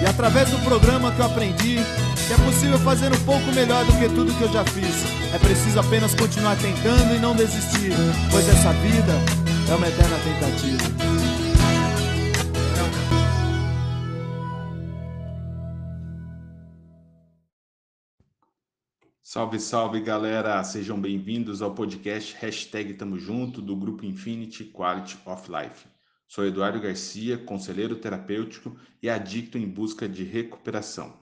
E através do programa que eu aprendi que é possível fazer um pouco melhor do que tudo que eu já fiz. É preciso apenas continuar tentando e não desistir, pois essa vida é uma eterna tentativa. Salve, salve galera! Sejam bem-vindos ao podcast Hashtag Tamo Junto do Grupo Infinity Quality of Life. Sou Eduardo Garcia, conselheiro terapêutico e adicto em busca de recuperação.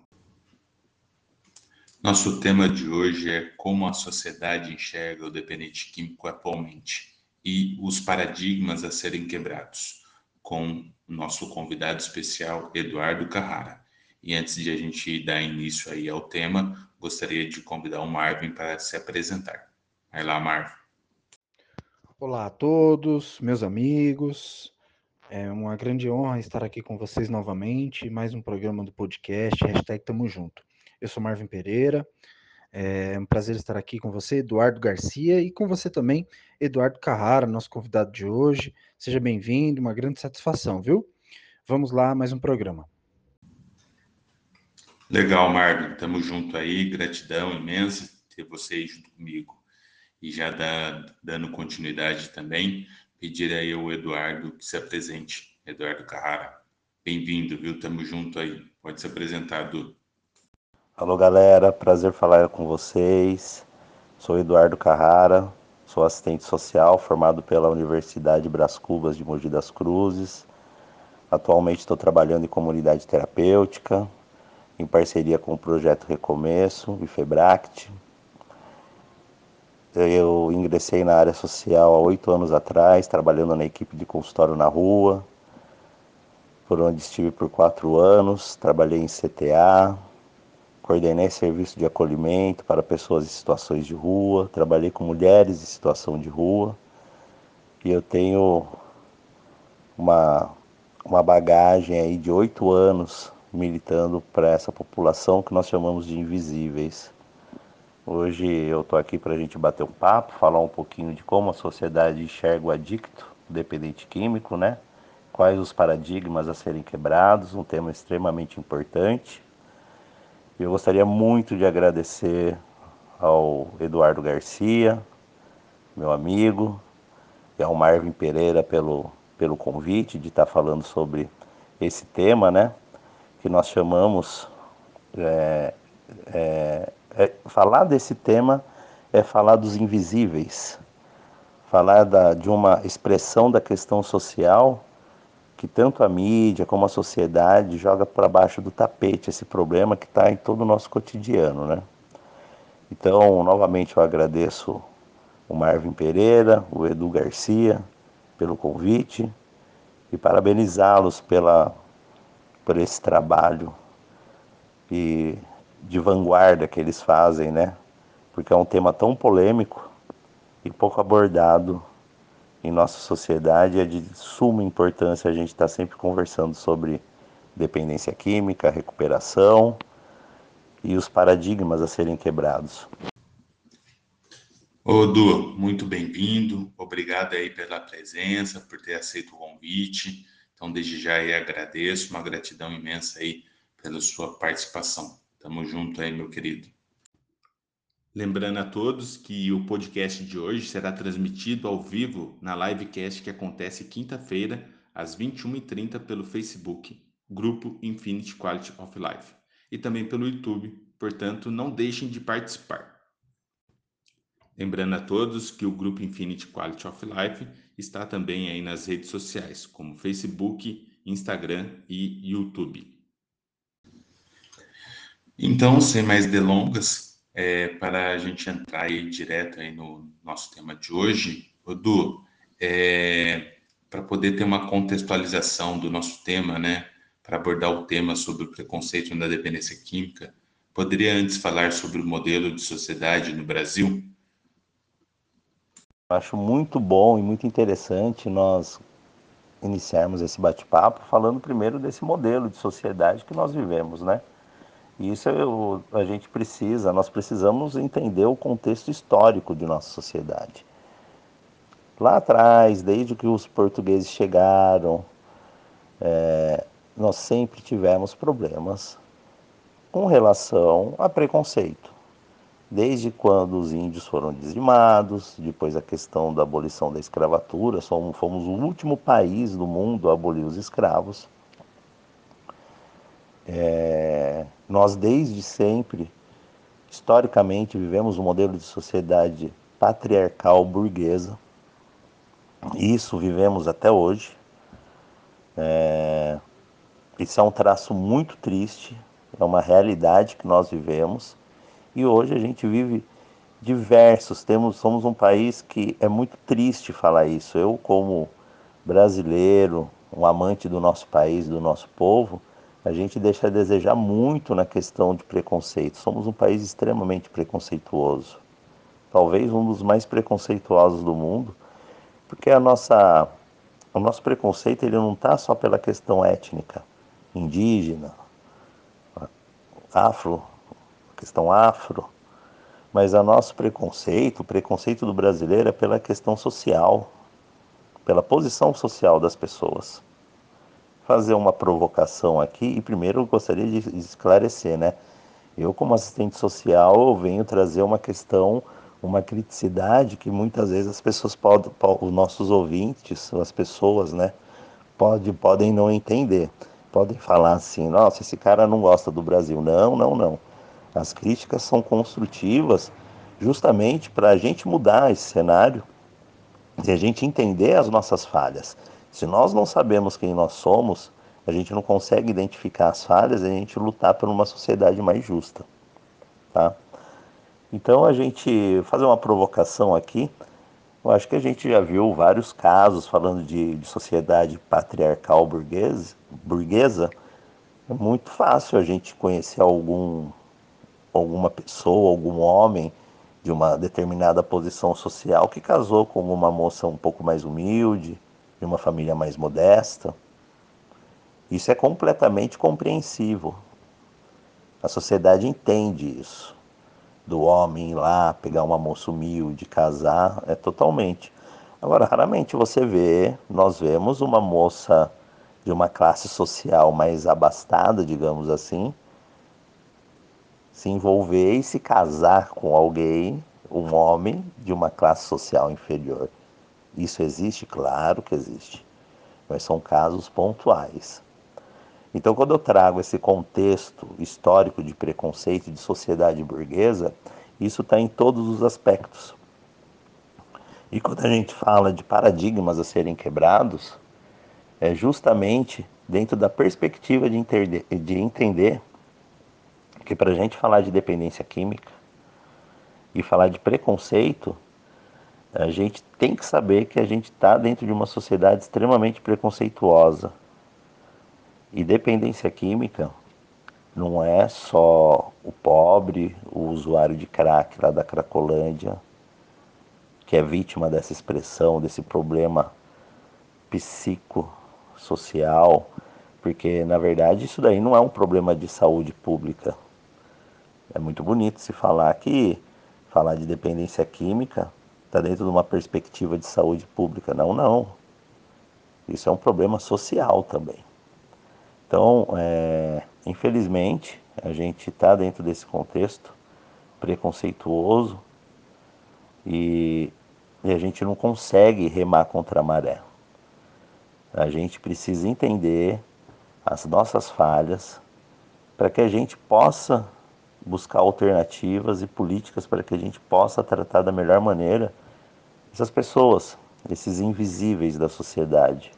Nosso tema de hoje é como a sociedade enxerga o dependente químico atualmente e os paradigmas a serem quebrados, com o nosso convidado especial, Eduardo Carrara. E antes de a gente dar início aí ao tema, gostaria de convidar o Marvin para se apresentar. Vai lá, Marvin. Olá a todos, meus amigos. É uma grande honra estar aqui com vocês novamente, mais um programa do podcast, hashtag Tamo Junto. Eu sou Marvin Pereira, é um prazer estar aqui com você, Eduardo Garcia, e com você também, Eduardo Carrara, nosso convidado de hoje. Seja bem-vindo, uma grande satisfação, viu? Vamos lá, mais um programa. Legal, Marvin, tamo junto aí, gratidão imensa ter vocês junto comigo. E já dá, dando continuidade também, pedir aí ao Eduardo que se apresente. Eduardo Carrara, bem-vindo, viu? Tamo junto aí. Pode se apresentar, Du. Alô, galera, prazer falar com vocês. Sou Eduardo Carrara, sou assistente social formado pela Universidade Bras Cubas de Mogi das Cruzes. Atualmente estou trabalhando em comunidade terapêutica, em parceria com o projeto Recomeço e Febract, eu ingressei na área social há oito anos atrás, trabalhando na equipe de consultório na rua, por onde estive por quatro anos. Trabalhei em CTA, coordenei serviço de acolhimento para pessoas em situações de rua, trabalhei com mulheres em situação de rua. E eu tenho uma, uma bagagem aí de oito anos militando para essa população que nós chamamos de invisíveis. Hoje eu estou aqui para a gente bater um papo, falar um pouquinho de como a sociedade enxerga o adicto, dependente químico, né? Quais os paradigmas a serem quebrados, um tema extremamente importante. Eu gostaria muito de agradecer ao Eduardo Garcia, meu amigo, e ao Marvin Pereira pelo, pelo convite de estar tá falando sobre esse tema, né? Que nós chamamos é, é, é, falar desse tema é falar dos invisíveis, falar da, de uma expressão da questão social que tanto a mídia como a sociedade joga para baixo do tapete esse problema que está em todo o nosso cotidiano, né? Então, novamente eu agradeço o Marvin Pereira, o Edu Garcia pelo convite e parabenizá-los pela por esse trabalho e de vanguarda que eles fazem, né? Porque é um tema tão polêmico e pouco abordado em nossa sociedade. É de suma importância a gente estar tá sempre conversando sobre dependência química, recuperação e os paradigmas a serem quebrados. Ô, Du, muito bem-vindo. Obrigado aí pela presença, por ter aceito o convite. Então, desde já aí agradeço, uma gratidão imensa aí pela sua participação. Tamo junto aí, meu querido. Lembrando a todos que o podcast de hoje será transmitido ao vivo na livecast que acontece quinta-feira, às 21h30, pelo Facebook, Grupo Infinity Quality of Life, e também pelo YouTube, portanto, não deixem de participar. Lembrando a todos que o Grupo Infinity Quality of Life está também aí nas redes sociais, como Facebook, Instagram e YouTube. Então, sem mais delongas, é, para a gente entrar aí direto aí no nosso tema de hoje, Odu, é, para poder ter uma contextualização do nosso tema, né, para abordar o tema sobre o preconceito na dependência química, Poderia antes falar sobre o modelo de sociedade no Brasil? Acho muito bom e muito interessante nós iniciarmos esse bate-papo falando primeiro desse modelo de sociedade que nós vivemos, né? E isso eu, a gente precisa, nós precisamos entender o contexto histórico de nossa sociedade. Lá atrás, desde que os portugueses chegaram, é, nós sempre tivemos problemas com relação a preconceito. Desde quando os índios foram dizimados, depois a questão da abolição da escravatura, somos, fomos o último país do mundo a abolir os escravos. É, nós, desde sempre, historicamente, vivemos um modelo de sociedade patriarcal burguesa. Isso vivemos até hoje. É, isso é um traço muito triste, é uma realidade que nós vivemos. E hoje a gente vive diversos, temos, somos um país que é muito triste falar isso. Eu, como brasileiro, um amante do nosso país, do nosso povo, a gente deixa a desejar muito na questão de preconceito. Somos um país extremamente preconceituoso. Talvez um dos mais preconceituosos do mundo, porque a nossa, o nosso preconceito ele não está só pela questão étnica, indígena, afro, questão afro, mas o nosso preconceito, o preconceito do brasileiro é pela questão social, pela posição social das pessoas. Fazer uma provocação aqui e primeiro eu gostaria de esclarecer, né? Eu como assistente social venho trazer uma questão, uma criticidade que muitas vezes as pessoas podem, os nossos ouvintes, as pessoas, né, pode, podem não entender podem falar assim: nossa, esse cara não gosta do Brasil. Não, não, não. As críticas são construtivas justamente para a gente mudar esse cenário e a gente entender as nossas falhas. Se nós não sabemos quem nós somos, a gente não consegue identificar as falhas e a gente lutar por uma sociedade mais justa. Tá? Então a gente fazer uma provocação aqui. Eu acho que a gente já viu vários casos falando de, de sociedade patriarcal burguesa, burguesa, é muito fácil a gente conhecer algum, alguma pessoa, algum homem de uma determinada posição social que casou com uma moça um pouco mais humilde, de uma família mais modesta. Isso é completamente compreensível. A sociedade entende isso do homem ir lá, pegar uma moça humilde, casar, é totalmente. Agora, raramente você vê, nós vemos uma moça de uma classe social mais abastada, digamos assim, se envolver e se casar com alguém, um homem de uma classe social inferior. Isso existe? Claro que existe, mas são casos pontuais. Então, quando eu trago esse contexto histórico de preconceito de sociedade burguesa, isso está em todos os aspectos. E quando a gente fala de paradigmas a serem quebrados, é justamente dentro da perspectiva de de entender que para a gente falar de dependência química e falar de preconceito, a gente tem que saber que a gente está dentro de uma sociedade extremamente preconceituosa e dependência química não é só o pobre, o usuário de crack lá da Cracolândia, que é vítima dessa expressão, desse problema psicossocial, porque na verdade isso daí não é um problema de saúde pública. É muito bonito se falar que falar de dependência química está dentro de uma perspectiva de saúde pública. Não, não. Isso é um problema social também. Então, é, infelizmente, a gente está dentro desse contexto preconceituoso e, e a gente não consegue remar contra a maré. A gente precisa entender as nossas falhas para que a gente possa buscar alternativas e políticas para que a gente possa tratar da melhor maneira essas pessoas, esses invisíveis da sociedade.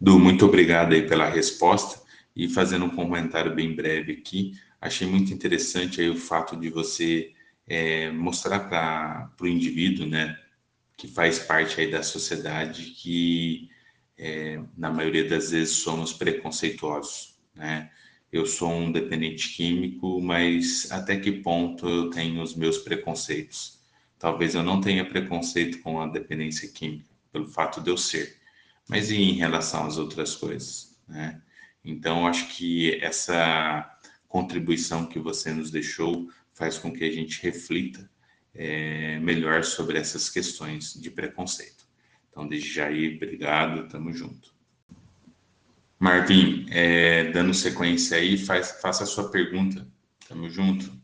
Du, muito obrigado aí pela resposta e fazendo um comentário bem breve aqui, achei muito interessante aí o fato de você é, mostrar para o indivíduo, né, que faz parte aí da sociedade que é, na maioria das vezes somos preconceituosos, né, eu sou um dependente químico, mas até que ponto eu tenho os meus preconceitos? Talvez eu não tenha preconceito com a dependência química, pelo fato de eu ser, mas e em relação às outras coisas, né? Então, acho que essa contribuição que você nos deixou faz com que a gente reflita é, melhor sobre essas questões de preconceito. Então, desde já aí, obrigado, tamo junto. Marvin, é, dando sequência aí, faz, faça a sua pergunta. Tamo junto.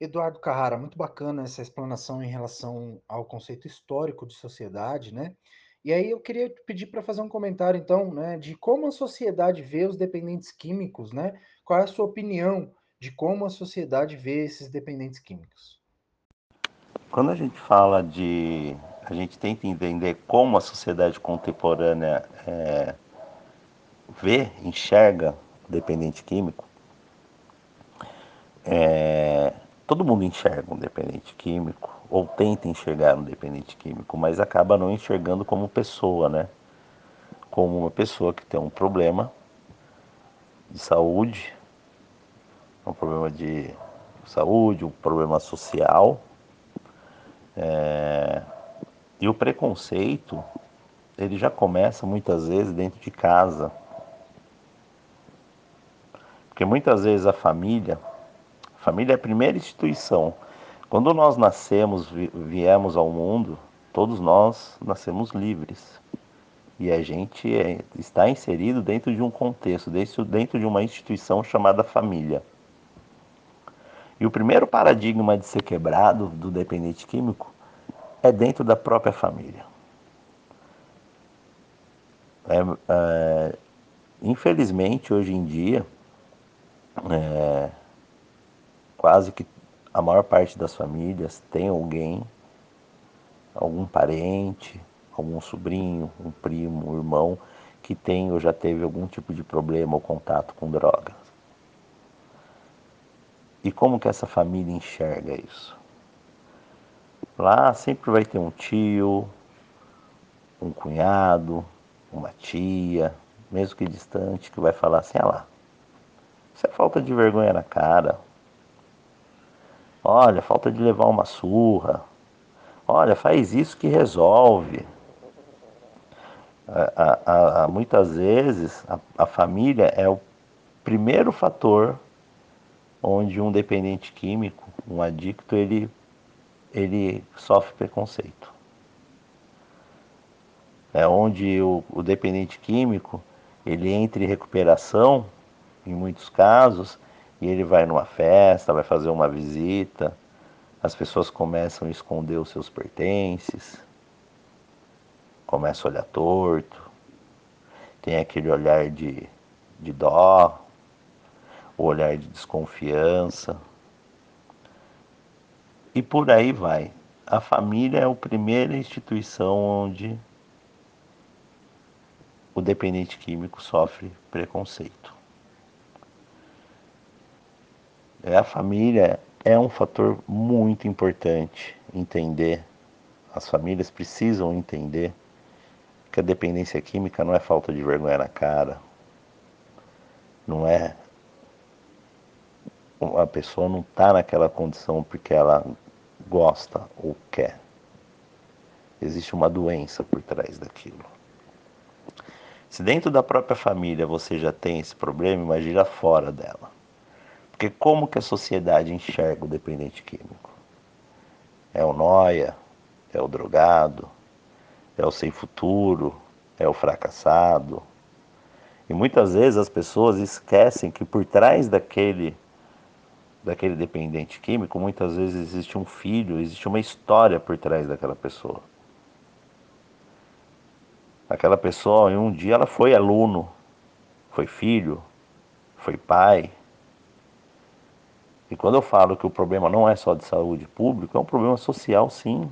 Eduardo Carrara, muito bacana essa explanação em relação ao conceito histórico de sociedade, né? E aí eu queria pedir para fazer um comentário, então, né, de como a sociedade vê os dependentes químicos, né? Qual é a sua opinião de como a sociedade vê esses dependentes químicos? Quando a gente fala de. A gente tenta entender como a sociedade contemporânea é, vê, enxerga o dependente químico, é, todo mundo enxerga um dependente químico, ou tenta enxergar um dependente químico, mas acaba não enxergando como pessoa, né? Como uma pessoa que tem um problema de saúde, um problema de saúde, um problema social, é, e o preconceito, ele já começa muitas vezes dentro de casa. Porque muitas vezes a família, família é a primeira instituição. Quando nós nascemos, viemos ao mundo, todos nós nascemos livres. E a gente é, está inserido dentro de um contexto, dentro de uma instituição chamada família. E o primeiro paradigma de ser quebrado do dependente químico é dentro da própria família. É, é, infelizmente, hoje em dia, é, quase que a maior parte das famílias tem alguém, algum parente, algum sobrinho, um primo, um irmão que tem ou já teve algum tipo de problema ou contato com drogas. E como que essa família enxerga isso? Lá sempre vai ter um tio, um cunhado, uma tia, mesmo que distante, que vai falar assim, ah lá, isso é falta de vergonha na cara. Olha, falta de levar uma surra. Olha, faz isso que resolve. A, a, a, muitas vezes a, a família é o primeiro fator onde um dependente químico, um adicto, ele, ele sofre preconceito. É onde o, o dependente químico ele entra em recuperação, em muitos casos, e ele vai numa festa, vai fazer uma visita, as pessoas começam a esconder os seus pertences, começam a olhar torto, tem aquele olhar de, de dó, o olhar de desconfiança. E por aí vai. A família é a primeira instituição onde o dependente químico sofre preconceito. É, a família é um fator muito importante entender. As famílias precisam entender que a dependência química não é falta de vergonha na cara, não é a pessoa não está naquela condição porque ela gosta ou quer. Existe uma doença por trás daquilo. Se dentro da própria família você já tem esse problema, imagina fora dela. Porque como que a sociedade enxerga o dependente químico? É o noia, é o drogado, é o sem futuro, é o fracassado. E muitas vezes as pessoas esquecem que por trás daquele daquele dependente químico, muitas vezes existe um filho, existe uma história por trás daquela pessoa. Aquela pessoa, em um dia, ela foi aluno, foi filho, foi pai. E quando eu falo que o problema não é só de saúde pública, é um problema social, sim.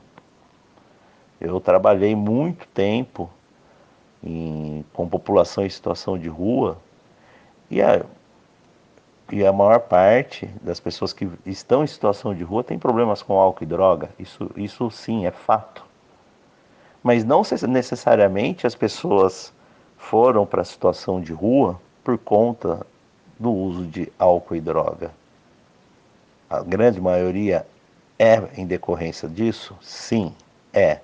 Eu trabalhei muito tempo em, com população em situação de rua e a, e a maior parte das pessoas que estão em situação de rua tem problemas com álcool e droga. Isso, isso sim é fato. Mas não necessariamente as pessoas foram para a situação de rua por conta do uso de álcool e droga? A grande maioria é em decorrência disso? Sim, é.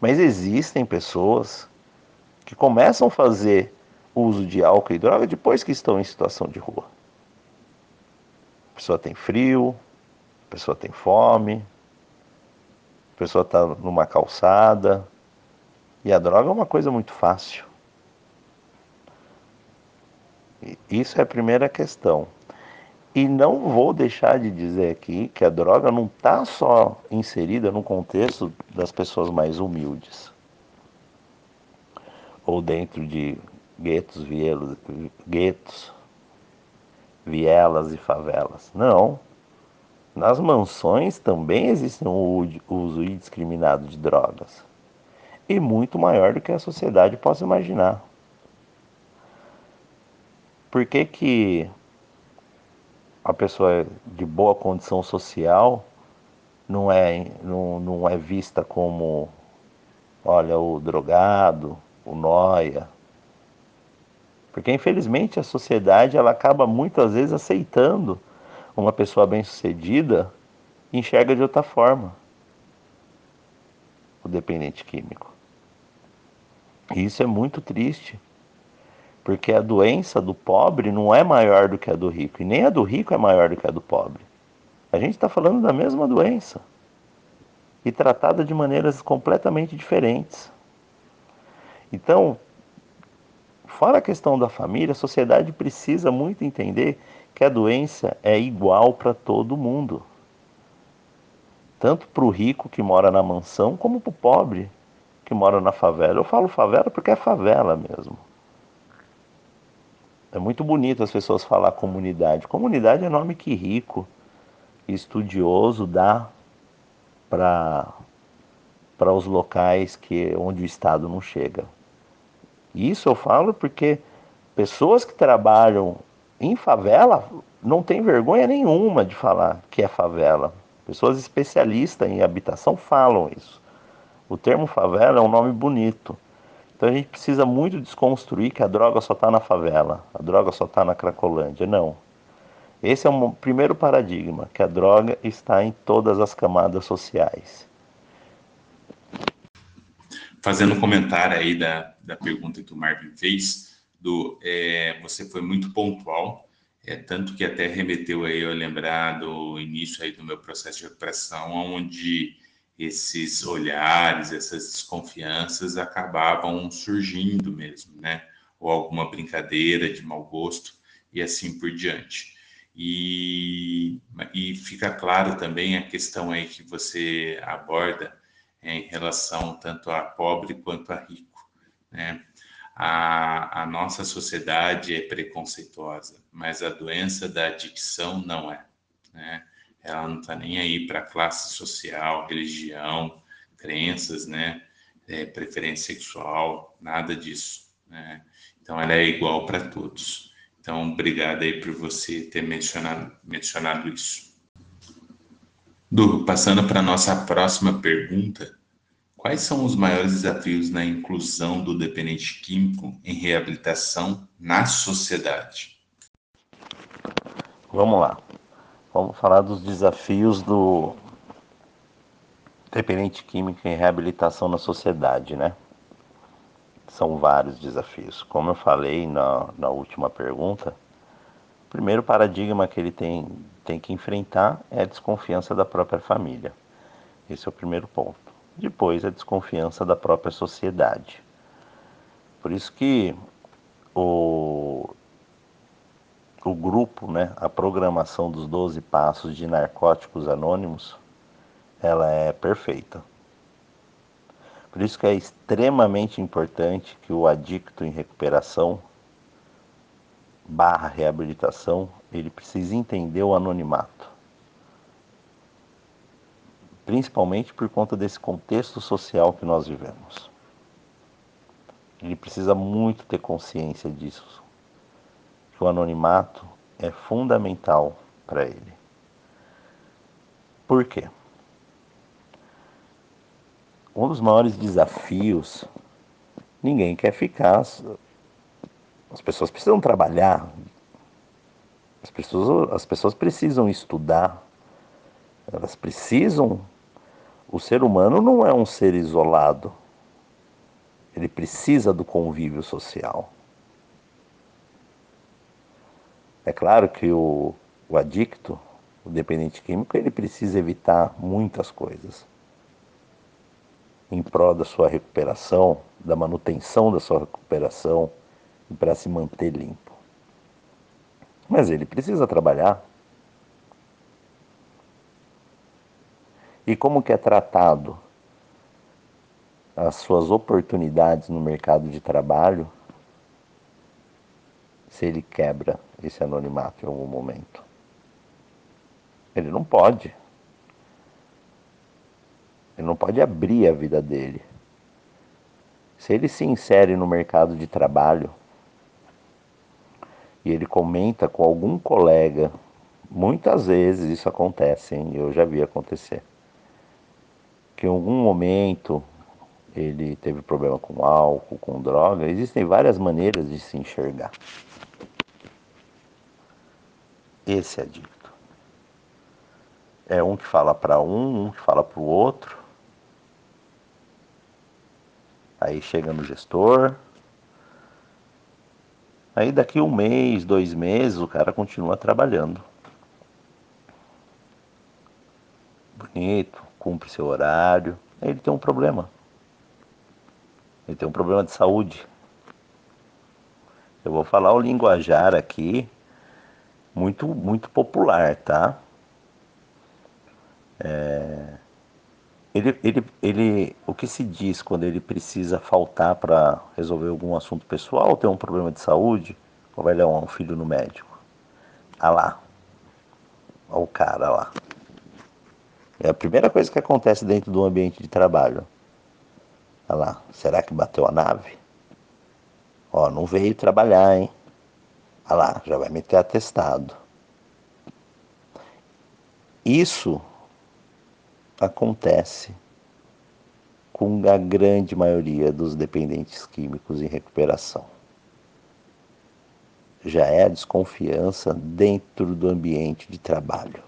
Mas existem pessoas que começam a fazer uso de álcool e droga depois que estão em situação de rua. A pessoa tem frio, a pessoa tem fome, a pessoa está numa calçada. E a droga é uma coisa muito fácil. Isso é a primeira questão. E não vou deixar de dizer aqui que a droga não está só inserida no contexto das pessoas mais humildes. Ou dentro de guetos, vielos, guetos, vielas e favelas. Não. Nas mansões também existe um uso indiscriminado de drogas. E muito maior do que a sociedade possa imaginar. Por que, que a pessoa de boa condição social não é, não, não é vista como, olha, o drogado, o noia? Porque infelizmente a sociedade ela acaba muitas vezes aceitando uma pessoa bem-sucedida e enxerga de outra forma o dependente químico. E isso é muito triste. Porque a doença do pobre não é maior do que a do rico, e nem a do rico é maior do que a do pobre. A gente está falando da mesma doença e tratada de maneiras completamente diferentes. Então, fora a questão da família, a sociedade precisa muito entender que a doença é igual para todo mundo. Tanto para o rico que mora na mansão, como para o pobre que mora na favela. Eu falo favela porque é favela mesmo. É muito bonito as pessoas falar comunidade. Comunidade é nome que rico estudioso dá para para os locais que onde o Estado não chega. Isso eu falo porque pessoas que trabalham em favela não têm vergonha nenhuma de falar que é favela. Pessoas especialistas em habitação falam isso. O termo favela é um nome bonito. Então a gente precisa muito desconstruir que a droga só está na favela, a droga só está na Cracolândia. Não. Esse é o primeiro paradigma, que a droga está em todas as camadas sociais. Fazendo um comentário aí da, da pergunta que o Marvin fez, do, é, você foi muito pontual, é, tanto que até remeteu aí eu lembrar do início aí do meu processo de recuperação, onde esses olhares, essas desconfianças acabavam surgindo mesmo, né? Ou alguma brincadeira de mau gosto e assim por diante. E, e fica claro também a questão aí que você aborda em relação tanto a pobre quanto a rico, né? A, a nossa sociedade é preconceituosa, mas a doença da adicção não é, né? Ela não está nem aí para classe social, religião, crenças, né? É, preferência sexual, nada disso. Né? Então, ela é igual para todos. Então, obrigado aí por você ter mencionado, mencionado isso. Du, passando para a nossa próxima pergunta, quais são os maiores desafios na inclusão do dependente químico em reabilitação na sociedade? Vamos lá. Vamos falar dos desafios do dependente químico em reabilitação na sociedade, né? São vários desafios. Como eu falei na, na última pergunta, o primeiro paradigma que ele tem, tem que enfrentar é a desconfiança da própria família. Esse é o primeiro ponto. Depois, a desconfiança da própria sociedade. Por isso que o o grupo, né, a programação dos 12 passos de narcóticos anônimos, ela é perfeita. Por isso que é extremamente importante que o adicto em recuperação barra reabilitação, ele precisa entender o anonimato. Principalmente por conta desse contexto social que nós vivemos. Ele precisa muito ter consciência disso que o anonimato é fundamental para ele. Por quê? Um dos maiores desafios, ninguém quer ficar. As pessoas precisam trabalhar, As pessoas, as pessoas precisam estudar, elas precisam. O ser humano não é um ser isolado, ele precisa do convívio social. É claro que o, o adicto, o dependente químico, ele precisa evitar muitas coisas em prol da sua recuperação, da manutenção da sua recuperação e para se manter limpo. Mas ele precisa trabalhar. E como que é tratado as suas oportunidades no mercado de trabalho se ele quebra esse anonimato em algum momento? Ele não pode. Ele não pode abrir a vida dele. Se ele se insere no mercado de trabalho e ele comenta com algum colega, muitas vezes isso acontece, hein? eu já vi acontecer, que em algum momento ele teve problema com álcool, com droga, existem várias maneiras de se enxergar. Esse é dito. É um que fala para um, um que fala para o outro. Aí chega no gestor. Aí daqui um mês, dois meses, o cara continua trabalhando. Bonito, cumpre seu horário. Aí ele tem um problema. Ele tem um problema de saúde. Eu vou falar o linguajar aqui, muito, muito popular, tá? É, ele, ele, ele, o que se diz quando ele precisa faltar para resolver algum assunto pessoal, tem um problema de saúde, ou vai levar um filho no médico? Ah lá, olha o cara lá. É a primeira coisa que acontece dentro do ambiente de trabalho. Olha lá, será que bateu a nave? Ó, não veio trabalhar, hein? Lá, já vai meter atestado. Isso acontece com a grande maioria dos dependentes químicos em recuperação. Já é a desconfiança dentro do ambiente de trabalho.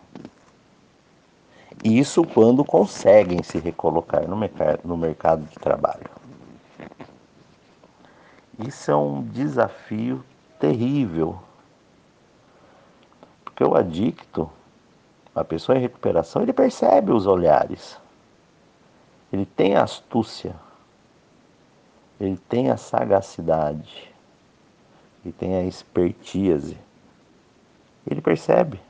Isso quando conseguem se recolocar no, mercado, no mercado de trabalho. Isso é um desafio terrível. Porque o adicto, a pessoa em recuperação, ele percebe os olhares. Ele tem a astúcia. Ele tem a sagacidade. Ele tem a expertise. Ele percebe.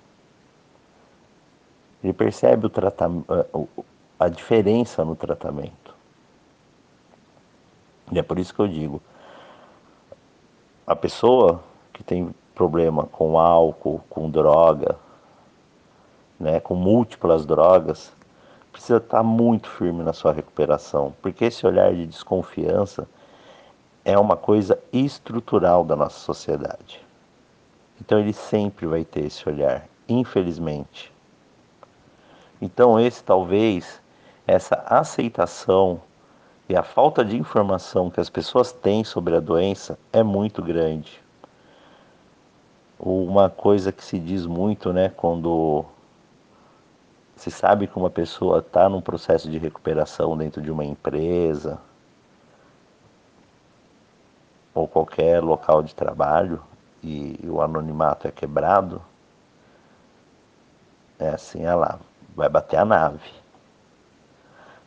Ele percebe o tratamento, a diferença no tratamento. E é por isso que eu digo, a pessoa que tem problema com álcool, com droga, né, com múltiplas drogas, precisa estar muito firme na sua recuperação, porque esse olhar de desconfiança é uma coisa estrutural da nossa sociedade. Então ele sempre vai ter esse olhar, infelizmente. Então esse talvez essa aceitação e a falta de informação que as pessoas têm sobre a doença é muito grande. Uma coisa que se diz muito, né, quando se sabe que uma pessoa está num processo de recuperação dentro de uma empresa ou qualquer local de trabalho e o anonimato é quebrado, é assim, olha lá, vai bater a nave.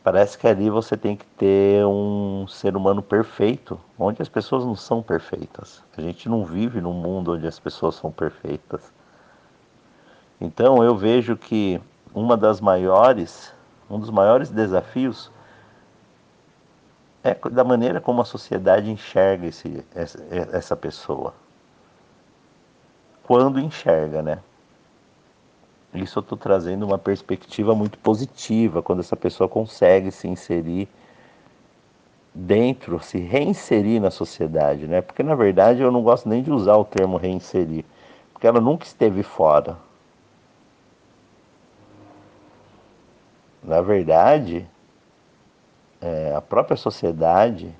Parece que ali você tem que ter um ser humano perfeito, onde as pessoas não são perfeitas. A gente não vive num mundo onde as pessoas são perfeitas. Então eu vejo que uma das maiores, um dos maiores desafios é da maneira como a sociedade enxerga esse, essa, pessoa. Quando enxerga, né? Isso eu estou trazendo uma perspectiva muito positiva, quando essa pessoa consegue se inserir dentro, se reinserir na sociedade, né? Porque na verdade eu não gosto nem de usar o termo reinserir, porque ela nunca esteve fora. Na verdade, é, a própria sociedade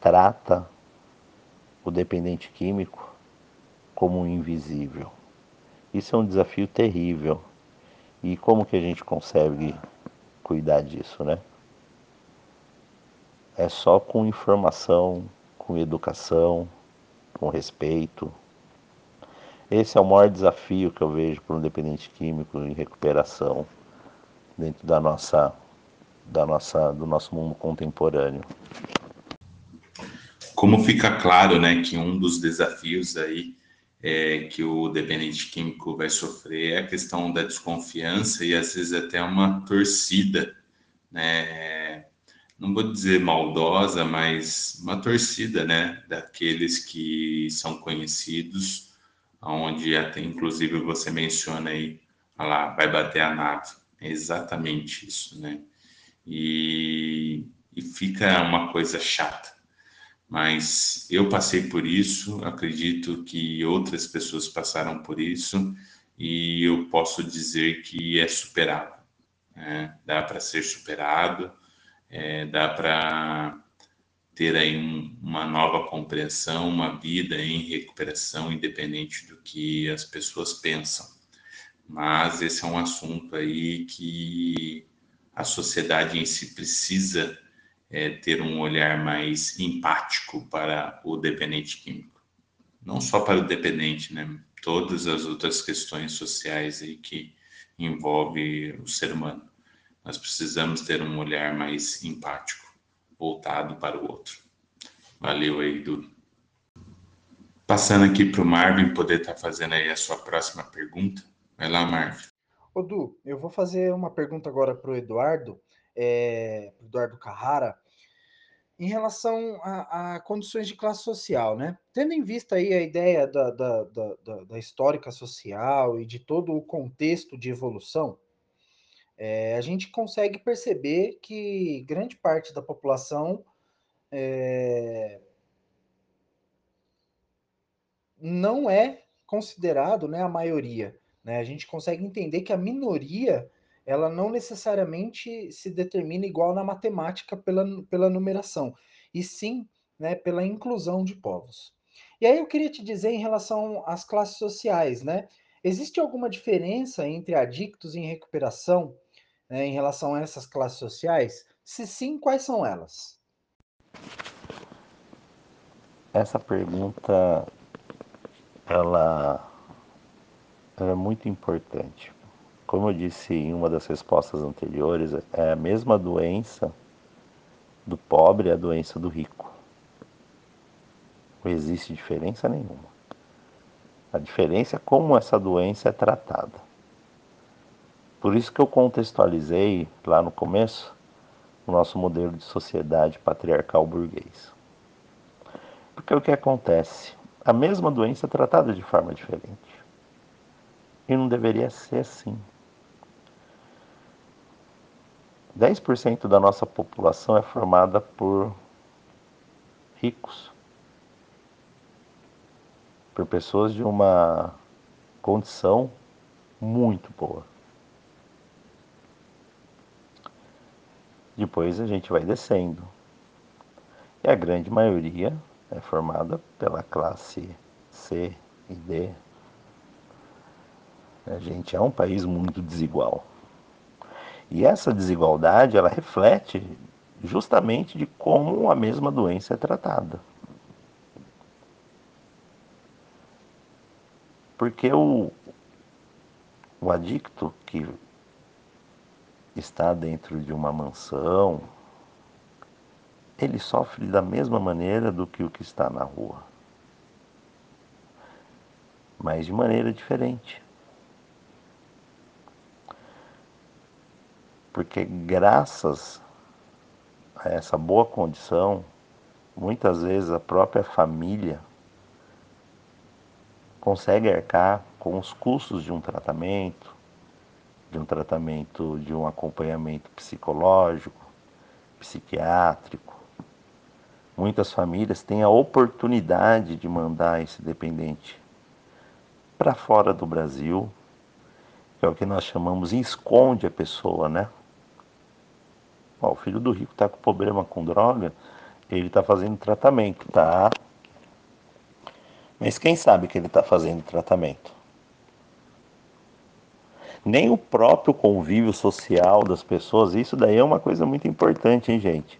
trata o dependente químico como um invisível. Isso é um desafio terrível. E como que a gente consegue cuidar disso, né? É só com informação, com educação, com respeito. Esse é o maior desafio que eu vejo para um dependente químico em recuperação dentro da nossa, da nossa, do nosso mundo contemporâneo. Como fica claro, né, que um dos desafios aí é, que o dependente químico vai sofrer é a questão da desconfiança e às vezes até uma torcida, né? Não vou dizer maldosa, mas uma torcida, né? Daqueles que são conhecidos, onde até inclusive você menciona aí, lá, vai bater a nave. É exatamente isso, né? E, e fica uma coisa chata mas eu passei por isso, acredito que outras pessoas passaram por isso e eu posso dizer que é superado. Né? Dá para ser superado, é, dá para ter aí um, uma nova compreensão, uma vida em recuperação, independente do que as pessoas pensam. Mas esse é um assunto aí que a sociedade em si precisa é, ter um olhar mais empático para o dependente químico. Não só para o dependente, né? Todas as outras questões sociais aí que envolve o ser humano. Nós precisamos ter um olhar mais empático, voltado para o outro. Valeu aí, Dudu. Passando aqui para o Marvin poder estar tá fazendo aí a sua próxima pergunta. Vai lá, Marvin. Ô, Du, eu vou fazer uma pergunta agora para o Eduardo é, Eduardo Carrara, em relação a, a, condições de classe social, né? Tendo em vista aí a ideia da, da, da, da histórica social e de todo o contexto de evolução, é, a gente consegue perceber que grande parte da população é, não é considerado né, a maioria. Né? A gente consegue entender que a minoria ela não necessariamente se determina igual na matemática pela, pela numeração, e sim né, pela inclusão de povos. E aí eu queria te dizer em relação às classes sociais, né? Existe alguma diferença entre adictos em recuperação né, em relação a essas classes sociais? Se sim, quais são elas? Essa pergunta ela, ela é muito importante, como eu disse em uma das respostas anteriores, é a mesma doença do pobre e a doença do rico. Não existe diferença nenhuma. A diferença é como essa doença é tratada. Por isso que eu contextualizei lá no começo o nosso modelo de sociedade patriarcal burguês. Porque o que acontece? A mesma doença é tratada de forma diferente. E não deveria ser assim. 10% da nossa população é formada por ricos, por pessoas de uma condição muito boa. Depois a gente vai descendo. E a grande maioria é formada pela classe C e D. A gente é um país muito desigual. E essa desigualdade, ela reflete justamente de como a mesma doença é tratada. Porque o, o adicto que está dentro de uma mansão, ele sofre da mesma maneira do que o que está na rua, mas de maneira diferente. Porque graças a essa boa condição, muitas vezes a própria família consegue arcar com os custos de um tratamento, de um tratamento, de um acompanhamento psicológico, psiquiátrico. Muitas famílias têm a oportunidade de mandar esse dependente para fora do Brasil, que é o que nós chamamos esconde a pessoa, né? Ó, o filho do rico está com problema com droga, ele está fazendo tratamento, tá? Mas quem sabe que ele está fazendo tratamento? nem o próprio convívio social das pessoas. Isso daí é uma coisa muito importante, hein, gente?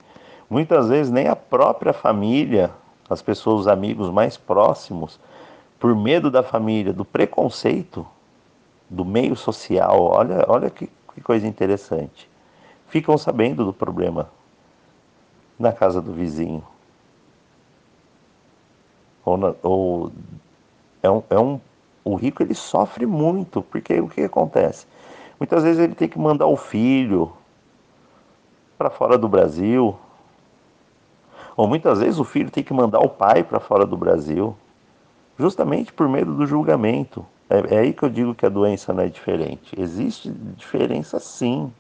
Muitas vezes nem a própria família, as pessoas, os amigos mais próximos, por medo da família, do preconceito, do meio social, olha, olha que, que coisa interessante. Ficam sabendo do problema na casa do vizinho. Ou, na, ou é um, é um, o rico ele sofre muito, porque o que acontece? Muitas vezes ele tem que mandar o filho para fora do Brasil, ou muitas vezes o filho tem que mandar o pai para fora do Brasil, justamente por medo do julgamento. É, é, aí que eu digo que a doença não é diferente. Existe diferença sim.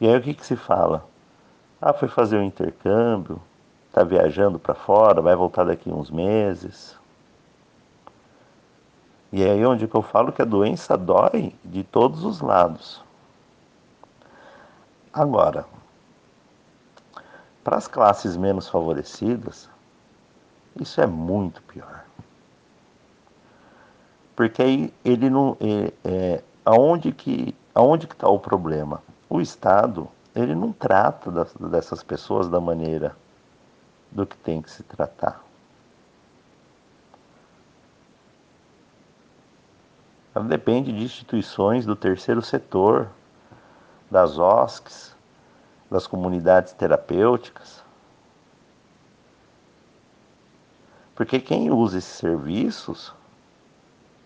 E aí o que, que se fala? Ah, foi fazer um intercâmbio, está viajando para fora, vai voltar daqui uns meses. E aí onde que eu falo que a doença dói de todos os lados. Agora, para as classes menos favorecidas, isso é muito pior. Porque aí ele não. É, é, aonde que aonde está o problema? O Estado ele não trata dessas pessoas da maneira do que tem que se tratar. Ela depende de instituições do terceiro setor, das OSCs, das comunidades terapêuticas. Porque quem usa esses serviços,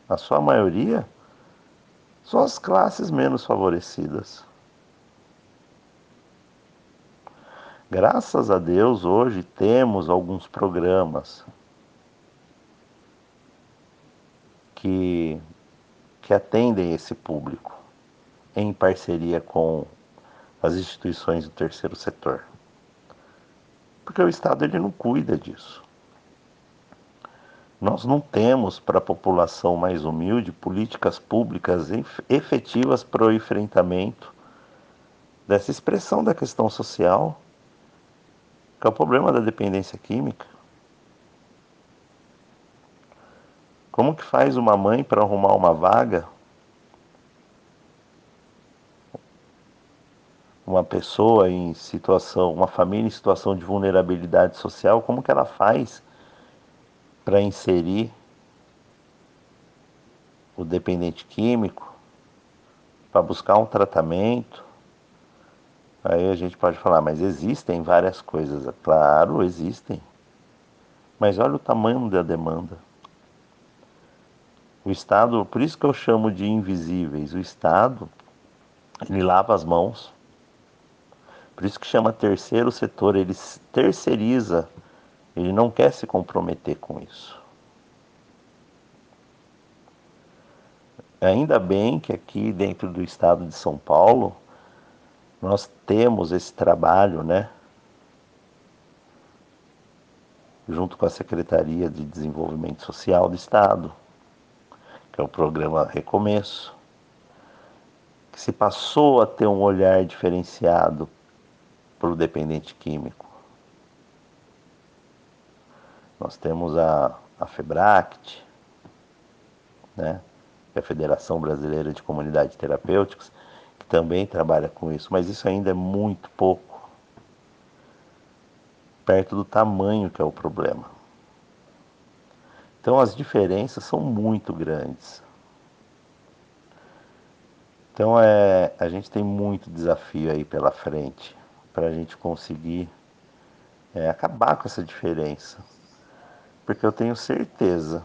a sua maioria, são as classes menos favorecidas. Graças a Deus, hoje temos alguns programas que, que atendem esse público em parceria com as instituições do terceiro setor. Porque o Estado ele não cuida disso. Nós não temos para a população mais humilde políticas públicas efetivas para o enfrentamento dessa expressão da questão social que é o problema da dependência química. Como que faz uma mãe para arrumar uma vaga? Uma pessoa em situação, uma família em situação de vulnerabilidade social, como que ela faz para inserir o dependente químico, para buscar um tratamento? Aí a gente pode falar, mas existem várias coisas. Claro, existem. Mas olha o tamanho da demanda. O Estado, por isso que eu chamo de invisíveis, o Estado, ele lava as mãos. Por isso que chama terceiro setor, ele terceiriza, ele não quer se comprometer com isso. Ainda bem que aqui dentro do estado de São Paulo, nós temos esse trabalho, né? Junto com a Secretaria de Desenvolvimento Social do Estado, que é o programa Recomeço, que se passou a ter um olhar diferenciado para o dependente químico. Nós temos a, a FEBRACT, né? que é a Federação Brasileira de Comunidades Terapêuticas, também trabalha com isso, mas isso ainda é muito pouco perto do tamanho que é o problema. Então as diferenças são muito grandes. Então é, a gente tem muito desafio aí pela frente para a gente conseguir é, acabar com essa diferença. Porque eu tenho certeza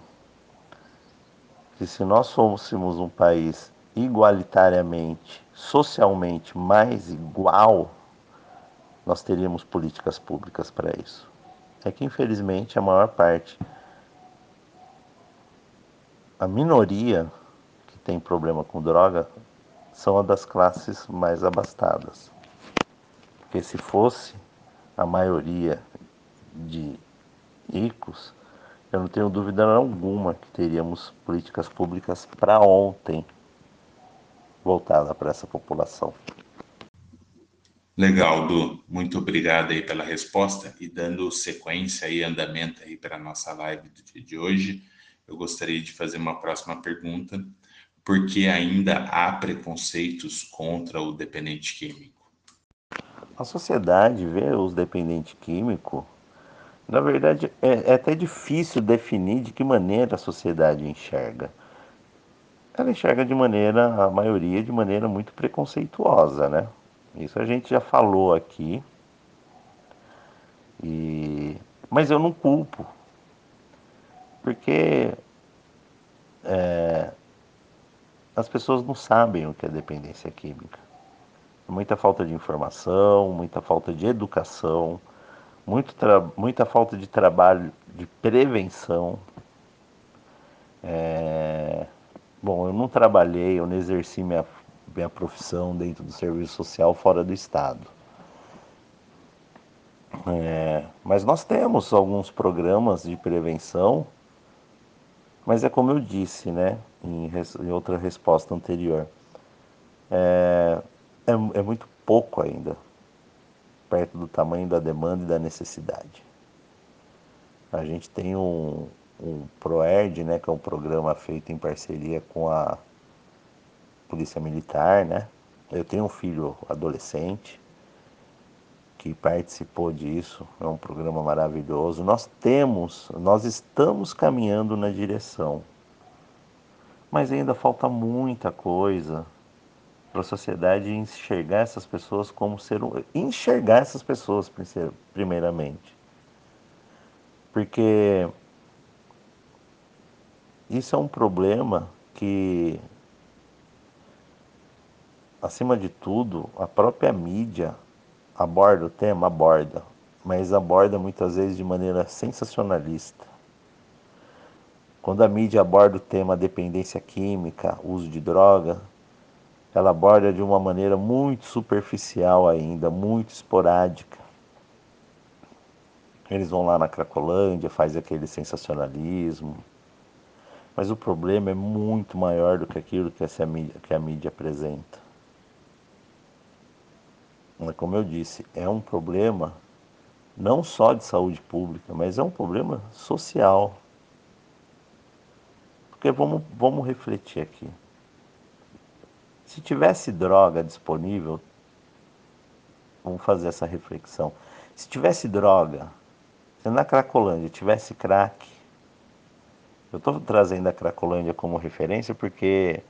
que se nós fôssemos um país igualitariamente, socialmente mais igual, nós teríamos políticas públicas para isso. É que infelizmente a maior parte, a minoria que tem problema com droga são a das classes mais abastadas. Porque se fosse a maioria de ricos, eu não tenho dúvida alguma que teríamos políticas públicas para ontem voltada para essa população. Legal, Du. Muito obrigado aí pela resposta e dando sequência e andamento aí para a nossa live do dia de hoje, eu gostaria de fazer uma próxima pergunta porque ainda há preconceitos contra o dependente químico? A sociedade vê os dependentes químicos. Na verdade, é, é até difícil definir de que maneira a sociedade enxerga. Ela enxerga de maneira, a maioria, de maneira muito preconceituosa, né? Isso a gente já falou aqui. E... Mas eu não culpo. Porque é, as pessoas não sabem o que é dependência química. Muita falta de informação, muita falta de educação, muito muita falta de trabalho de prevenção. É, bom, eu não trabalhei, eu não exerci minha, minha profissão dentro do serviço social fora do estado. É, mas nós temos alguns programas de prevenção, mas é como eu disse, né, em, em outra resposta anterior, é, é, é muito pouco ainda, perto do tamanho da demanda e da necessidade. A gente tem um, um ProERD, né, que é um programa feito em parceria com a Polícia Militar, né? Eu tenho um filho adolescente que participou disso, é um programa maravilhoso. Nós temos, nós estamos caminhando na direção, mas ainda falta muita coisa para a sociedade enxergar essas pessoas como ser enxergar essas pessoas primeiramente porque isso é um problema que acima de tudo a própria mídia aborda o tema aborda mas aborda muitas vezes de maneira sensacionalista quando a mídia aborda o tema dependência química uso de droga ela aborda de uma maneira muito superficial ainda, muito esporádica. Eles vão lá na Cracolândia, faz aquele sensacionalismo. Mas o problema é muito maior do que aquilo que, essa mídia, que a mídia apresenta. Como eu disse, é um problema não só de saúde pública, mas é um problema social. Porque vamos, vamos refletir aqui. Se tivesse droga disponível, vamos fazer essa reflexão. Se tivesse droga, se na Cracolândia tivesse crack, eu estou trazendo a Cracolândia como referência porque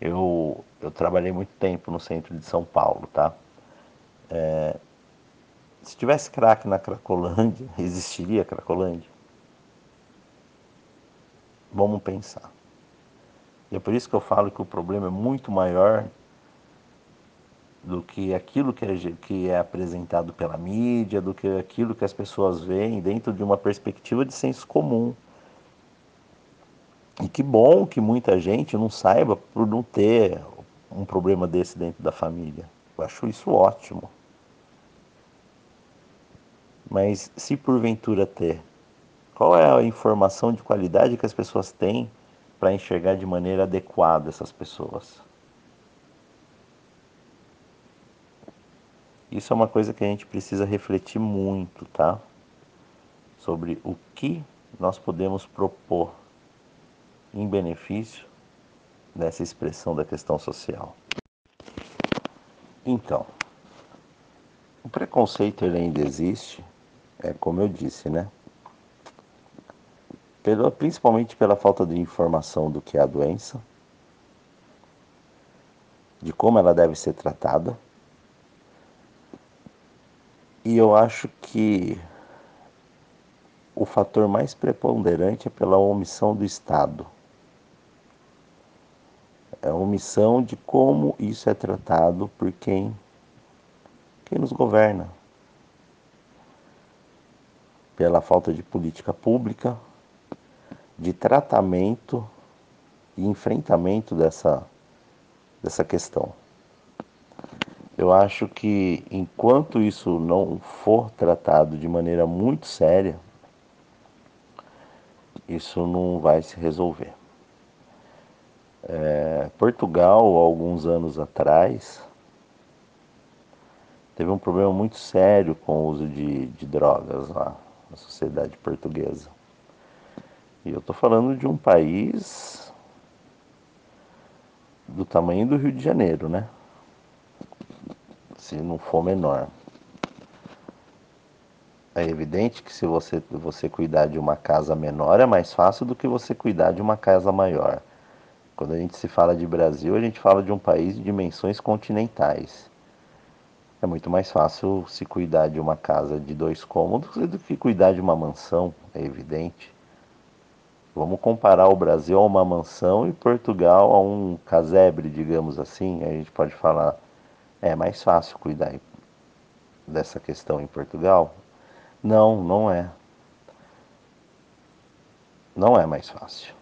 eu, eu trabalhei muito tempo no centro de São Paulo, tá? É, se tivesse crack na Cracolândia, existiria Cracolândia? Vamos pensar. E é por isso que eu falo que o problema é muito maior do que aquilo que é, que é apresentado pela mídia, do que aquilo que as pessoas veem dentro de uma perspectiva de senso comum. E que bom que muita gente não saiba por não ter um problema desse dentro da família. Eu acho isso ótimo. Mas se porventura ter, qual é a informação de qualidade que as pessoas têm para enxergar de maneira adequada essas pessoas. Isso é uma coisa que a gente precisa refletir muito, tá? Sobre o que nós podemos propor em benefício dessa expressão da questão social. Então, o preconceito ele ainda existe, é como eu disse, né? pela, principalmente pela falta de informação do que é a doença, de como ela deve ser tratada. E eu acho que o fator mais preponderante é pela omissão do Estado. É omissão de como isso é tratado por quem, quem nos governa. Pela falta de política pública, de tratamento e enfrentamento dessa, dessa questão. Eu acho que enquanto isso não for tratado de maneira muito séria, isso não vai se resolver. É, Portugal, alguns anos atrás, teve um problema muito sério com o uso de, de drogas lá na sociedade portuguesa. E eu estou falando de um país do tamanho do Rio de Janeiro, né? Se não for menor. É evidente que se você, você cuidar de uma casa menor é mais fácil do que você cuidar de uma casa maior. Quando a gente se fala de Brasil, a gente fala de um país de dimensões continentais. É muito mais fácil se cuidar de uma casa de dois cômodos do que cuidar de uma mansão, é evidente. Vamos comparar o Brasil a uma mansão e Portugal a um casebre, digamos assim. A gente pode falar, é mais fácil cuidar dessa questão em Portugal? Não, não é. Não é mais fácil.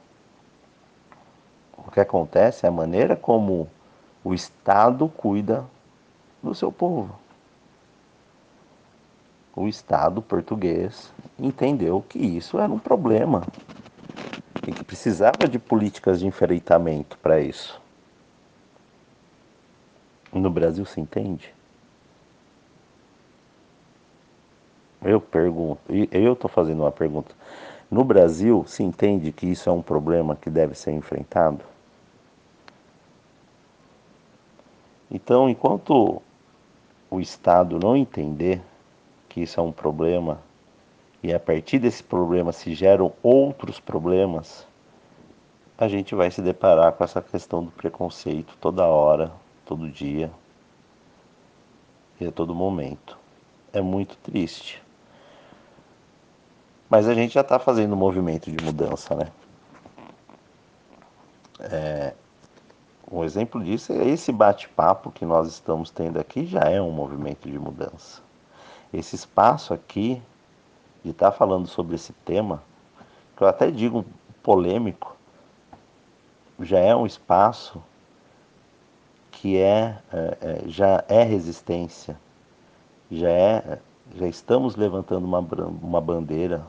O que acontece é a maneira como o Estado cuida do seu povo. O Estado português entendeu que isso era um problema e que precisava de políticas de enfrentamento para isso. No Brasil se entende? Eu pergunto, eu estou fazendo uma pergunta. No Brasil, se entende que isso é um problema que deve ser enfrentado? Então, enquanto o Estado não entender que isso é um problema, e a partir desse problema se geram outros problemas, a gente vai se deparar com essa questão do preconceito toda hora, todo dia e a todo momento. É muito triste. Mas a gente já está fazendo um movimento de mudança, né? É, um exemplo disso é esse bate-papo que nós estamos tendo aqui já é um movimento de mudança. Esse espaço aqui de estar tá falando sobre esse tema, que eu até digo polêmico, já é um espaço que é, é, é já é resistência, já é já estamos levantando uma, uma bandeira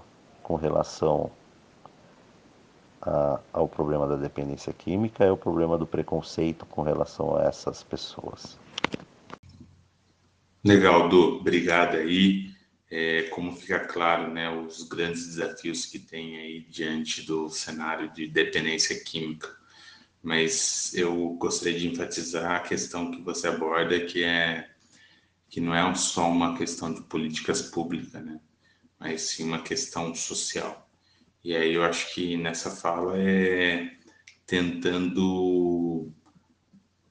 com relação a, ao problema da dependência química é o problema do preconceito com relação a essas pessoas. Legal, Du, obrigado aí. É, como fica claro, né, os grandes desafios que tem aí diante do cenário de dependência química. Mas eu gostaria de enfatizar a questão que você aborda, que é que não é só uma questão de políticas públicas, né? Mas sim uma questão social. E aí eu acho que nessa fala é tentando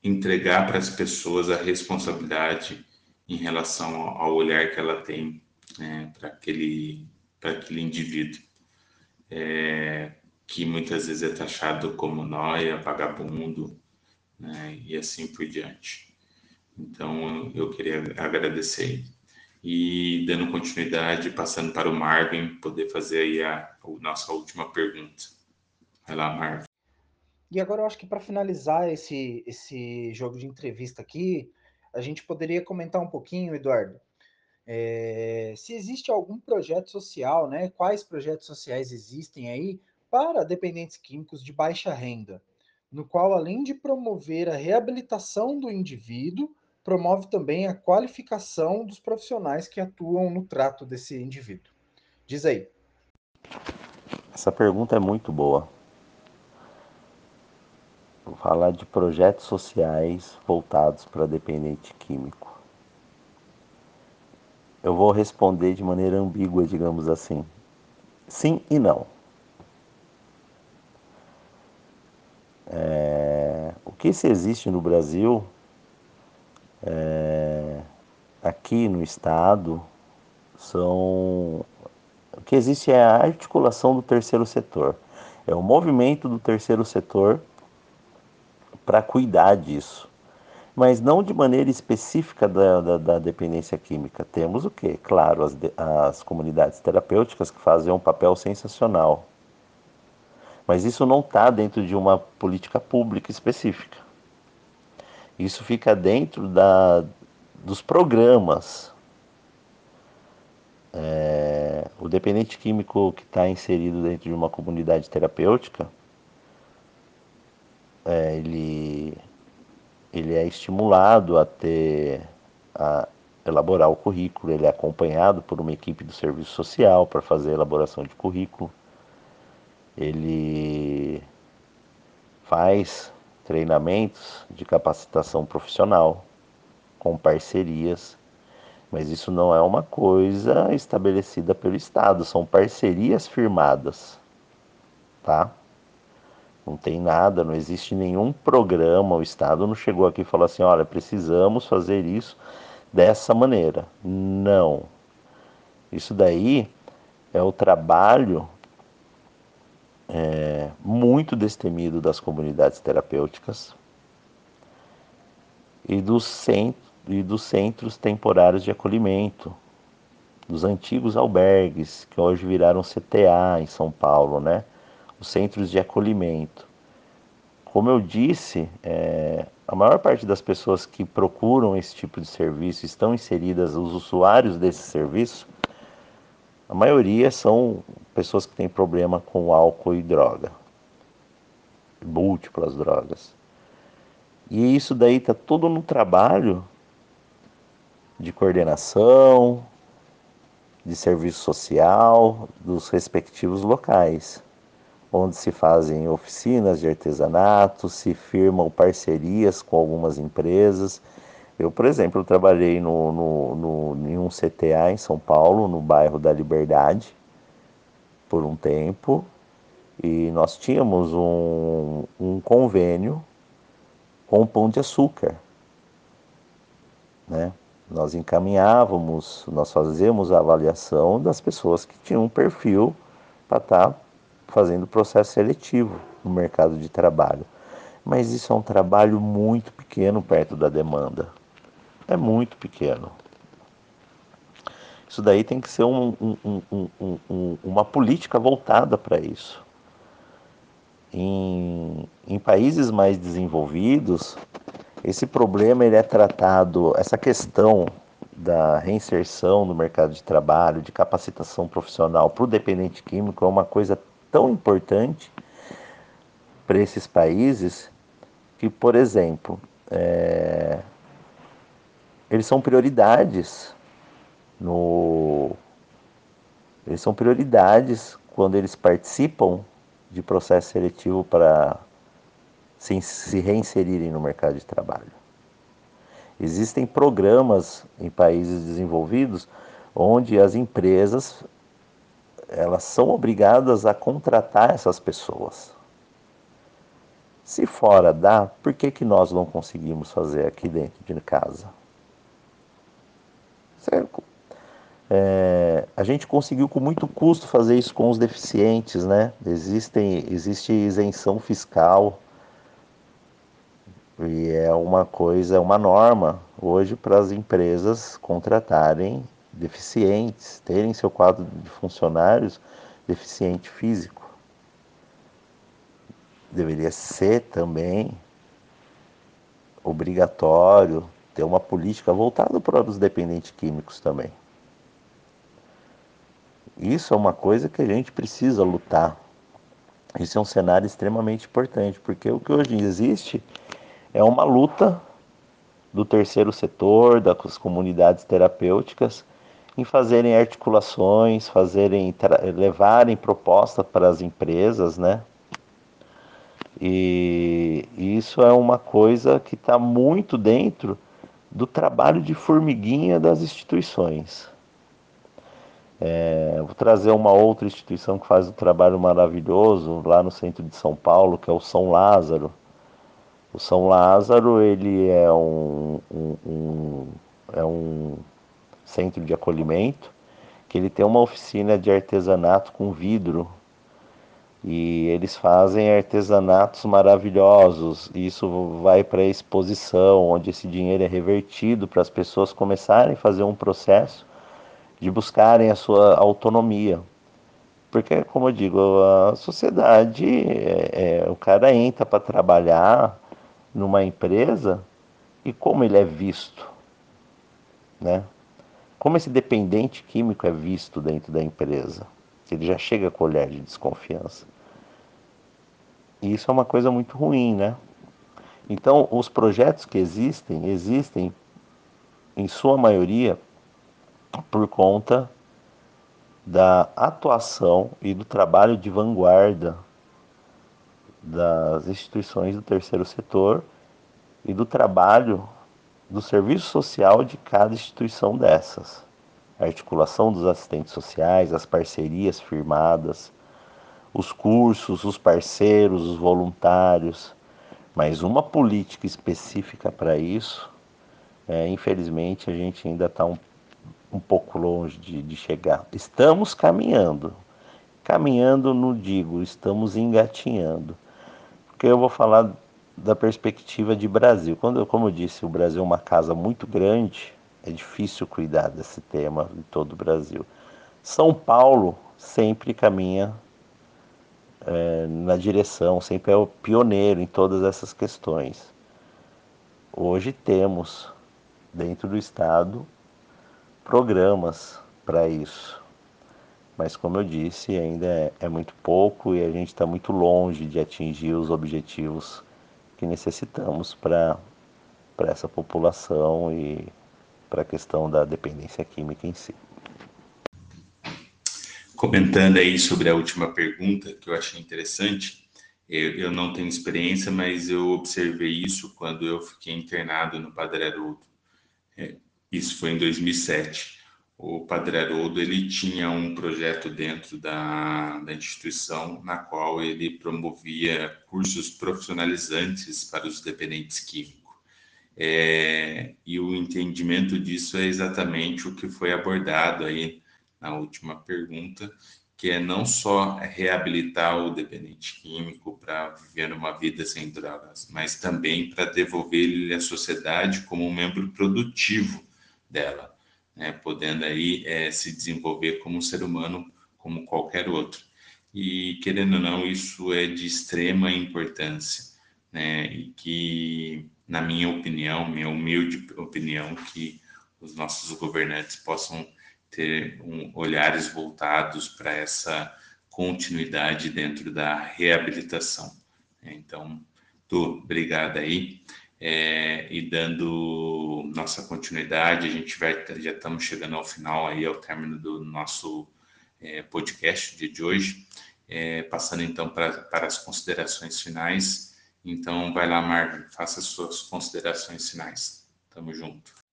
entregar para as pessoas a responsabilidade em relação ao olhar que ela tem né, para aquele para aquele indivíduo é, que muitas vezes é taxado como noia, vagabundo né, e assim por diante. Então eu queria agradecer e dando continuidade, passando para o Marvin poder fazer aí a, a nossa última pergunta. Vai lá, Marvin. E agora eu acho que para finalizar esse, esse jogo de entrevista aqui, a gente poderia comentar um pouquinho, Eduardo, é, se existe algum projeto social, né? Quais projetos sociais existem aí para dependentes químicos de baixa renda, no qual, além de promover a reabilitação do indivíduo, promove também a qualificação dos profissionais que atuam no trato desse indivíduo. Diz aí. Essa pergunta é muito boa. Vou falar de projetos sociais voltados para dependente químico. Eu vou responder de maneira ambígua, digamos assim. Sim e não. É... O que se existe no Brasil é, aqui no estado são o que existe é a articulação do terceiro setor, é o movimento do terceiro setor para cuidar disso, mas não de maneira específica da, da, da dependência química. Temos o que? Claro, as, as comunidades terapêuticas que fazem um papel sensacional, mas isso não está dentro de uma política pública específica. Isso fica dentro da, dos programas. É, o dependente químico que está inserido dentro de uma comunidade terapêutica, é, ele, ele é estimulado a ter a elaborar o currículo, ele é acompanhado por uma equipe do serviço social para fazer a elaboração de currículo. Ele faz treinamentos de capacitação profissional, com parcerias, mas isso não é uma coisa estabelecida pelo Estado, são parcerias firmadas, tá? Não tem nada, não existe nenhum programa, o Estado não chegou aqui e falou assim: olha, precisamos fazer isso dessa maneira. Não. Isso daí é o trabalho é, muito destemido das comunidades terapêuticas e dos, centros, e dos centros temporários de acolhimento, dos antigos albergues, que hoje viraram CTA em São Paulo, né? os centros de acolhimento. Como eu disse, é, a maior parte das pessoas que procuram esse tipo de serviço estão inseridas, os usuários desse serviço, a maioria são pessoas que têm problema com álcool e droga, múltiplas drogas. E isso daí está tudo no trabalho de coordenação, de serviço social dos respectivos locais onde se fazem oficinas de artesanato, se firmam parcerias com algumas empresas. Eu, por exemplo, trabalhei no, no, no, em um CTA em São Paulo, no bairro da Liberdade, por um tempo, e nós tínhamos um, um convênio com o Pão de Açúcar. Né? Nós encaminhávamos, nós fazíamos a avaliação das pessoas que tinham um perfil para estar tá fazendo processo seletivo no mercado de trabalho. Mas isso é um trabalho muito pequeno perto da demanda. É muito pequeno. Isso daí tem que ser um, um, um, uma política voltada para isso. Em, em países mais desenvolvidos, esse problema ele é tratado, essa questão da reinserção no mercado de trabalho, de capacitação profissional para o dependente químico é uma coisa tão importante para esses países que, por exemplo, é, eles são prioridades no eles são prioridades quando eles participam de processo seletivo para se, se reinserirem no mercado de trabalho. Existem programas em países desenvolvidos onde as empresas elas são obrigadas a contratar essas pessoas. Se fora dá, por que, que nós não conseguimos fazer aqui dentro de casa? Certo? É, a gente conseguiu com muito custo fazer isso com os deficientes, né? Existem, existe isenção fiscal e é uma coisa, é uma norma hoje para as empresas contratarem deficientes, terem seu quadro de funcionários deficiente físico. Deveria ser também obrigatório ter uma política voltada para os dependentes químicos também. Isso é uma coisa que a gente precisa lutar. Isso é um cenário extremamente importante, porque o que hoje existe é uma luta do terceiro setor, das comunidades terapêuticas, em fazerem articulações, fazerem levarem propostas para as empresas, né? E isso é uma coisa que está muito dentro do trabalho de formiguinha das instituições. É, vou trazer uma outra instituição que faz um trabalho maravilhoso lá no centro de São Paulo, que é o São Lázaro. O São Lázaro ele é um, um, um é um centro de acolhimento, que ele tem uma oficina de artesanato com vidro. E eles fazem artesanatos maravilhosos. Isso vai para a exposição, onde esse dinheiro é revertido para as pessoas começarem a fazer um processo de buscarem a sua autonomia. Porque, como eu digo, a sociedade, é, é, o cara entra para trabalhar numa empresa e como ele é visto, né? como esse dependente químico é visto dentro da empresa. Ele já chega com olhar de desconfiança. E isso é uma coisa muito ruim, né? Então, os projetos que existem, existem, em sua maioria, por conta da atuação e do trabalho de vanguarda das instituições do terceiro setor e do trabalho do serviço social de cada instituição dessas. A articulação dos assistentes sociais, as parcerias firmadas, os cursos, os parceiros, os voluntários, mas uma política específica para isso, é, infelizmente, a gente ainda está um, um pouco longe de, de chegar. Estamos caminhando, caminhando, não digo, estamos engatinhando. Porque eu vou falar da perspectiva de Brasil. Quando, como eu disse, o Brasil é uma casa muito grande, é difícil cuidar desse tema em todo o Brasil. São Paulo sempre caminha é, na direção, sempre é o pioneiro em todas essas questões. Hoje temos, dentro do Estado, programas para isso. Mas, como eu disse, ainda é, é muito pouco e a gente está muito longe de atingir os objetivos que necessitamos para essa população e para a questão da dependência química em si. Comentando aí sobre a última pergunta, que eu achei interessante, eu, eu não tenho experiência, mas eu observei isso quando eu fiquei internado no Padre Haroldo. É, isso foi em 2007. O Padre Haroldo ele tinha um projeto dentro da, da instituição na qual ele promovia cursos profissionalizantes para os dependentes químicos. É, e o entendimento disso é exatamente o que foi abordado aí na última pergunta, que é não só reabilitar o dependente químico para viver uma vida sem drogas, mas também para devolver ele à sociedade como um membro produtivo dela, né? podendo aí é, se desenvolver como um ser humano como qualquer outro. E querendo ou não, isso é de extrema importância, né? E que, na minha opinião, minha humilde opinião, que os nossos governantes possam ter um, olhares voltados para essa continuidade dentro da reabilitação. Então, Tu, obrigado aí. É, e dando nossa continuidade, a gente vai, já estamos chegando ao final aí, ao término do nosso é, podcast de hoje, é, passando então pra, para as considerações finais. Então, vai lá, Marvin, faça as suas considerações finais. Tamo junto.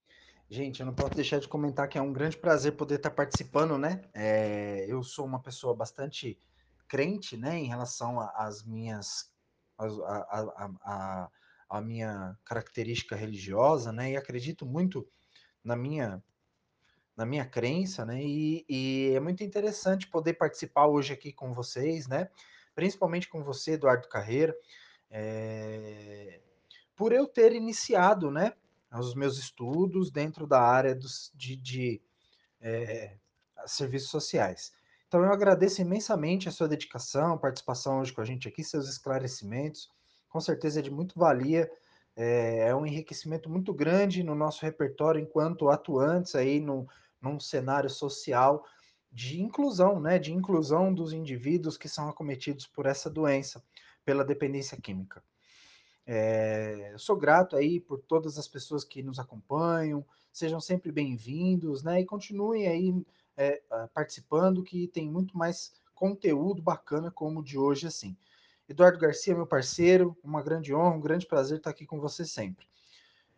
Gente, eu não posso deixar de comentar que é um grande prazer poder estar participando, né? É, eu sou uma pessoa bastante crente, né, em relação às minhas, a, a, a, a, minha característica religiosa, né? E acredito muito na minha na minha crença, né? E, e, é muito interessante poder participar hoje aqui com vocês, né? Principalmente com você, Eduardo Carreira, é, por eu ter iniciado, né? Os meus estudos dentro da área dos, de, de é, serviços sociais. Então, eu agradeço imensamente a sua dedicação, participação hoje com a gente aqui, seus esclarecimentos. Com certeza é de muito valia, é, é um enriquecimento muito grande no nosso repertório enquanto atuantes aí no, num cenário social de inclusão, né, de inclusão dos indivíduos que são acometidos por essa doença, pela dependência química. É, sou grato aí por todas as pessoas que nos acompanham, sejam sempre bem-vindos, né? E continuem aí é, participando, que tem muito mais conteúdo bacana como o de hoje, assim. Eduardo Garcia, meu parceiro, uma grande honra, um grande prazer estar aqui com você sempre.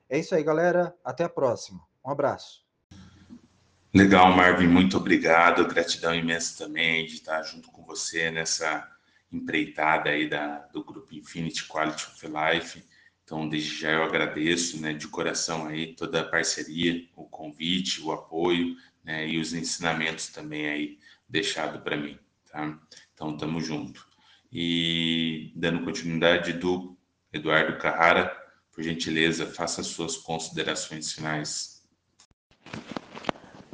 É isso aí, galera. Até a próxima. Um abraço. Legal, Marvin, muito obrigado. Gratidão imensa também de estar junto com você nessa empreitada aí da, do grupo Infinity Quality of Life. Então, desde já eu agradeço, né, de coração aí toda a parceria, o convite, o apoio, né, e os ensinamentos também aí deixado para mim, tá? Então, tamo junto. E dando continuidade do Eduardo Carrara, por gentileza, faça as suas considerações finais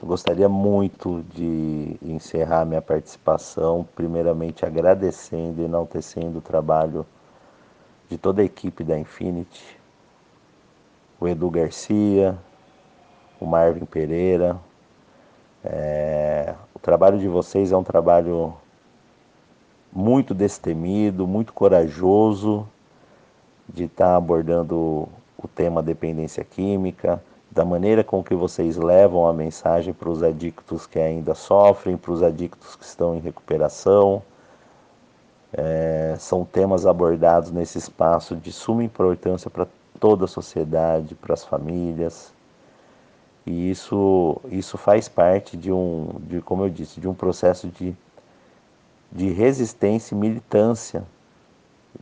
eu gostaria muito de encerrar minha participação, primeiramente agradecendo e enaltecendo o trabalho de toda a equipe da Infinity, o Edu Garcia, o Marvin Pereira. É, o trabalho de vocês é um trabalho muito destemido, muito corajoso de estar abordando o tema dependência química da maneira com que vocês levam a mensagem para os adictos que ainda sofrem, para os adictos que estão em recuperação. É, são temas abordados nesse espaço de suma importância para toda a sociedade, para as famílias. E isso, isso faz parte de um, de, como eu disse, de um processo de, de resistência e militância,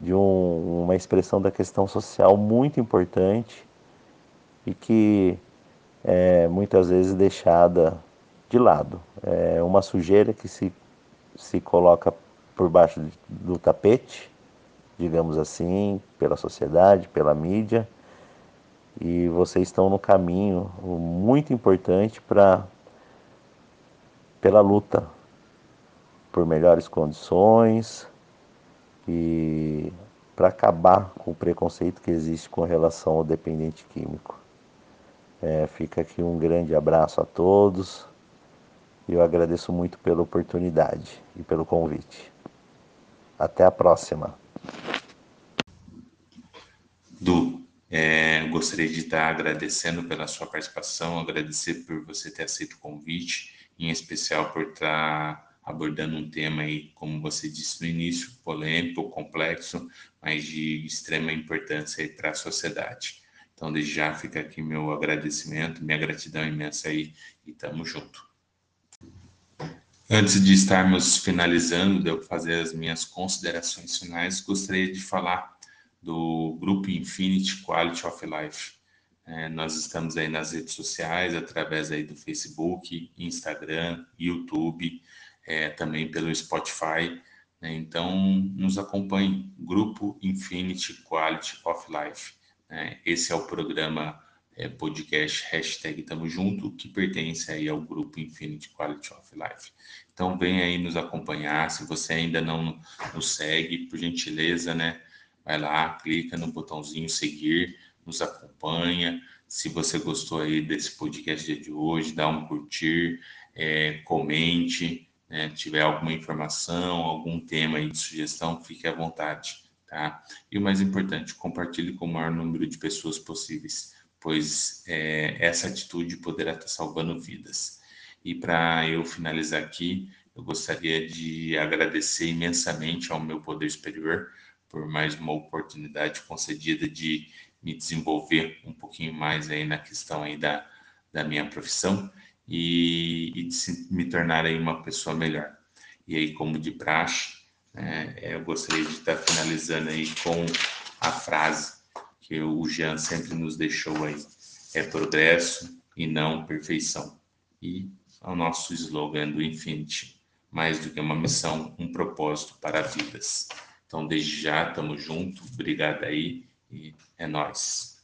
de um, uma expressão da questão social muito importante e que é muitas vezes deixada de lado. É uma sujeira que se, se coloca por baixo do tapete, digamos assim, pela sociedade, pela mídia, e vocês estão no caminho muito importante para pela luta por melhores condições e para acabar com o preconceito que existe com relação ao dependente químico. É, fica aqui um grande abraço a todos eu agradeço muito pela oportunidade e pelo convite. Até a próxima. Du, é, gostaria de estar agradecendo pela sua participação, agradecer por você ter aceito o convite, em especial por estar abordando um tema aí, como você disse no início, polêmico, complexo, mas de extrema importância para a sociedade. Então, desde já fica aqui meu agradecimento, minha gratidão imensa aí e tamo junto. Antes de estarmos finalizando, de eu fazer as minhas considerações finais, gostaria de falar do grupo Infinity Quality of Life. É, nós estamos aí nas redes sociais, através aí do Facebook, Instagram, YouTube, é, também pelo Spotify. Né? Então, nos acompanhe, Grupo Infinity Quality of Life. Né? Esse é o programa é, podcast hashtag Tamo Junto, que pertence aí ao grupo Infinity Quality of Life. Então vem aí nos acompanhar, se você ainda não nos segue, por gentileza, né? Vai lá, clica no botãozinho seguir, nos acompanha. Se você gostou aí desse podcast de hoje, dá um curtir, é, comente, né? tiver alguma informação, algum tema aí de sugestão, fique à vontade, tá? E o mais importante, compartilhe com o maior número de pessoas possíveis pois é, essa atitude poderá estar salvando vidas. E para eu finalizar aqui, eu gostaria de agradecer imensamente ao meu poder superior por mais uma oportunidade concedida de me desenvolver um pouquinho mais aí na questão aí da, da minha profissão e, e de se, me tornar aí uma pessoa melhor. E aí, como de praxe, né, eu gostaria de estar finalizando aí com a frase que o Jean sempre nos deixou aí. É progresso e não perfeição. E é o nosso slogan do Infinity, mais do que uma missão, um propósito para vidas. Então, desde já, estamos juntos, obrigado aí e é nós.